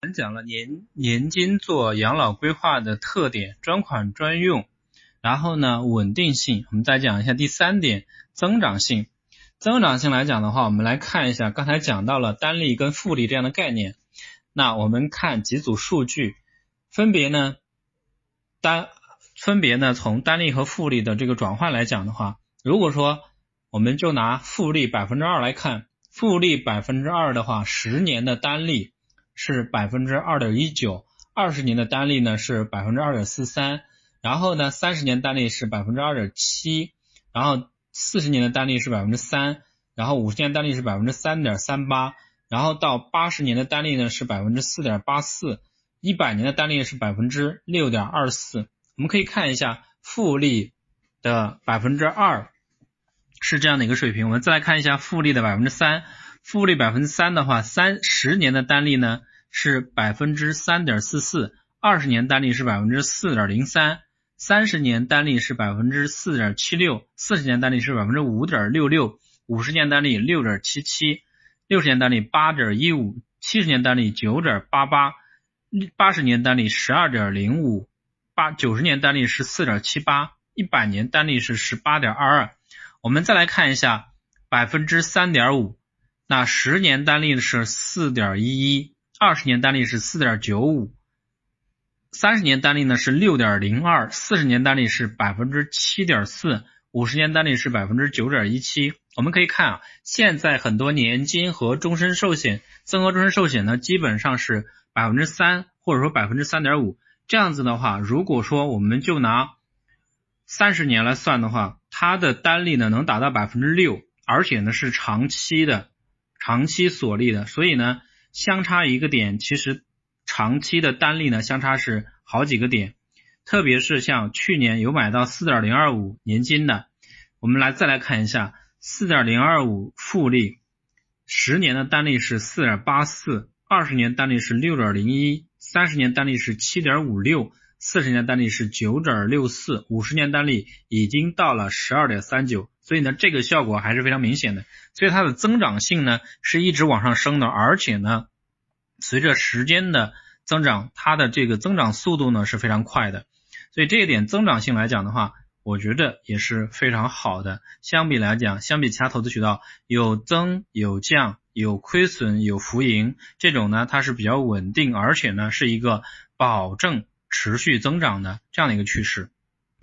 我们讲了年年金做养老规划的特点，专款专用，然后呢稳定性，我们再讲一下第三点增长性。增长性来讲的话，我们来看一下，刚才讲到了单利跟复利这样的概念。那我们看几组数据，分别呢单分别呢从单利和复利的这个转换来讲的话，如果说我们就拿复利百分之二来看，复利百分之二的话，十年的单利。是百分之二点一九，二十年的单利呢是百分之二点四三，然后呢三十年单利是百分之二点七，然后四十年的单利是百分之三，然后五十年单利是百分之三点三八，然后到八十年的单利呢是百分之四点八四，一百年的单利是百分之六点二四。我们可以看一下复利的百分之二是这样的一个水平，我们再来看一下复利的百分之三。复利百分之三的话，三十年的单利呢是百分之三点四四，二十年单利是百分之四点零三，三十年单利是百分之四点七六，四十年单利是百分之五点六六，五十年单利六点七七，六十年单利八点一五，七十年单利九点八八，八十年单利十二点零五，八九十年单利是四点七八，一百年单利是十八点二二。我们再来看一下百分之三点五。那十年单利是四点一一，二十年单利是四点九五，三十年单利呢是六点零二，四十年单利是百分之七点四，五十年单利是百分之九点一七。我们可以看啊，现在很多年金和终身寿险、增额终身寿险呢，基本上是百分之三或者说百分之三点五。这样子的话，如果说我们就拿三十年来算的话，它的单利呢能达到百分之六，而且呢是长期的。长期锁利的，所以呢，相差一个点，其实长期的单利呢相差是好几个点，特别是像去年有买到四点零二五年金的，我们来再来看一下四点零二五复利，十年的单利是四点八四，二十年单利是六点零一，三十年单利是七点五六，四十年单利是九点六四，五十年单利已经到了十二点三九。所以呢，这个效果还是非常明显的，所以它的增长性呢是一直往上升的，而且呢，随着时间的增长，它的这个增长速度呢是非常快的，所以这一点增长性来讲的话，我觉得也是非常好的。相比来讲，相比其他投资渠道，有增有降，有亏损有浮盈，这种呢它是比较稳定，而且呢是一个保证持续增长的这样的一个趋势。